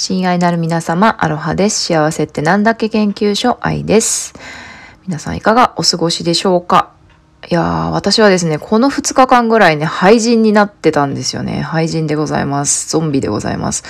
親愛なる皆様、アロハです。幸せってなんだっけ研究所愛です。皆さんいかがお過ごしでしょうか？いやー、私はですね、この2日間ぐらいね、廃人になってたんですよね。廃人でございます。ゾンビでございます。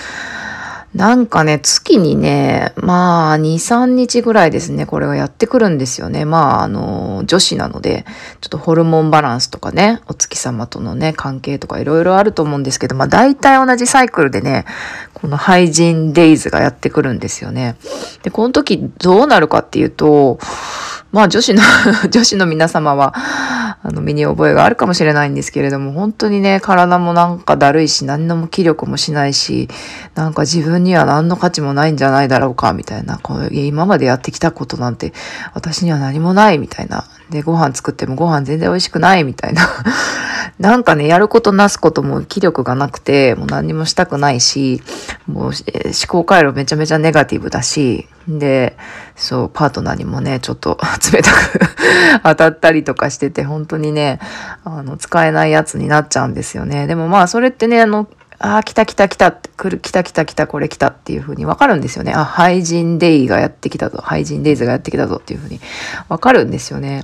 なんかね、月にね、まあ、2、3日ぐらいですね、これがやってくるんですよね。まあ、あの、女子なので、ちょっとホルモンバランスとかね、お月様とのね、関係とかいろいろあると思うんですけど、まあ、大体同じサイクルでね、この廃人デイズがやってくるんですよね。で、この時どうなるかっていうと、まあ女子の 女子の皆様は、あの、身に覚えがあるかもしれないんですけれども、本当にね、体もなんかだるいし、何のも気力もしないし、なんか自分には何の価値もないんじゃないだろうか、みたいな、こう今までやってきたことなんて、私には何もない、みたいな。で、ご飯作ってもご飯全然美味しくない、みたいな。なんかね、やることなすことも気力がなくて、もう何にもしたくないし、もう思考回路めちゃめちゃネガティブだし、で、そう、パートナーにもね、ちょっと 冷たく 当たったりとかしてて、本当にね、あの、使えないやつになっちゃうんですよね。でもまあ、それってね、あの、ああ、来た来た来た、来る、来た来た来た、これ来たっていう風にわかるんですよね。あ、廃人デイがやってきたぞ、廃人デイズがやってきたぞっていう風にわかるんですよね。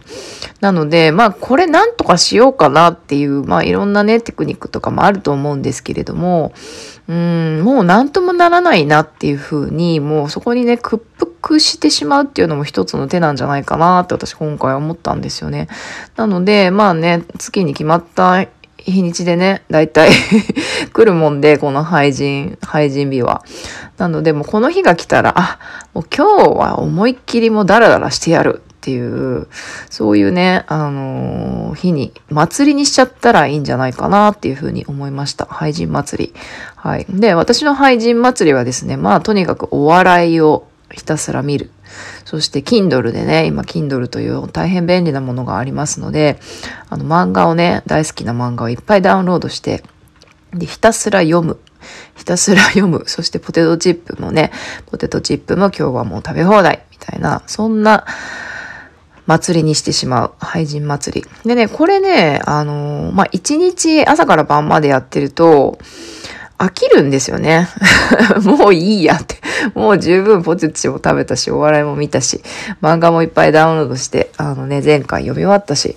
なので、まあ、これなんとかしようかなっていう、まあ、いろんなね、テクニックとかもあると思うんですけれども、うん、もうなんともならないなっていう風に、もうそこにね、屈服してしまうっていうのも一つの手なんじゃないかなって私今回思ったんですよね。なので、まあね、月に決まった日にちでね、だいたい来るもんで、この廃人、廃人日は。なので、もうこの日が来たら、あ、もう今日は思いっきりもダラダラしてやるっていう、そういうね、あのー、日に、祭りにしちゃったらいいんじゃないかなっていうふうに思いました。廃人祭り。はい。で、私の廃人祭りはですね、まあとにかくお笑いをひたすら見る。そして Kindle でね、今 Kindle という大変便利なものがありますので、あの漫画をね、大好きな漫画をいっぱいダウンロードして、で、ひたすら読む。ひたすら読む。そしてポテトチップもね、ポテトチップも今日はもう食べ放題みたいな、そんな祭りにしてしまう。廃人祭り。でね、これね、あのー、まあ、一日朝から晩までやってると、飽きるんですよね。もういいやって。もう十分ポテチも食べたし、お笑いも見たし、漫画もいっぱいダウンロードして、あのね、前回読み終わったし、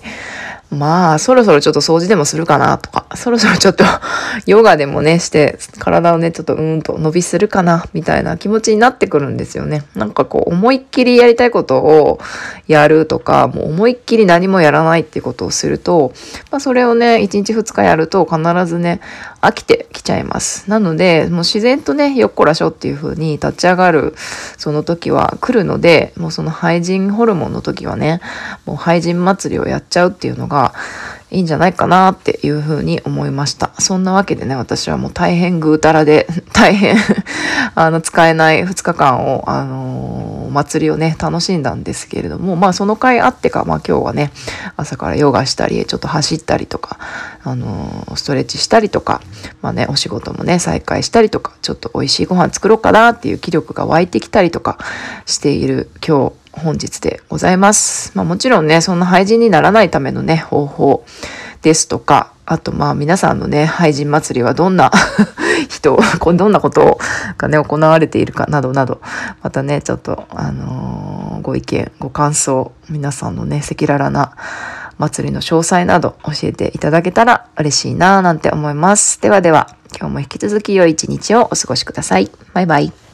まあ、そろそろちょっと掃除でもするかなとか、そろそろちょっと ヨガでもね、して、体をね、ちょっとうんと伸びするかな、みたいな気持ちになってくるんですよね。なんかこう、思いっきりやりたいことをやるとか、もう思いっきり何もやらないっていうことをすると、まあ、それをね、1日2日やると必ずね、飽きてきちゃいます。なので、もう自然とね、よっこらしょっていう風に立ち上がる、その時は来るので、もうその廃人ホルモンの時はね、もう廃人祭りをやっちゃうっていうのが、がいいんじゃないかなっていうふうに思いました。そんなわけでね、私はもう大変ぐうたらで、大変 あの、使えない2日間を、あのー、祭りをね、楽しんだんですけれども、まあその回あってか、まあ今日はね、朝からヨガしたり、ちょっと走ったりとか、あのー、ストレッチしたりとか、まあね、お仕事もね、再開したりとか、ちょっと美味しいご飯作ろうかなっていう気力が湧いてきたりとかしている今日本日でございます。まあもちろんね、そんな廃人にならないためのね、方法ですとか、あとまあ皆さんのね、廃人祭りはどんな 人、どんなことがね、行われているかなどなど、またね、ちょっと、あのー、ご意見、ご感想、皆さんのね、赤裸々な祭りの詳細など教えていただけたら嬉しいなぁなんて思います。ではでは、今日も引き続き良い一日をお過ごしください。バイバイ。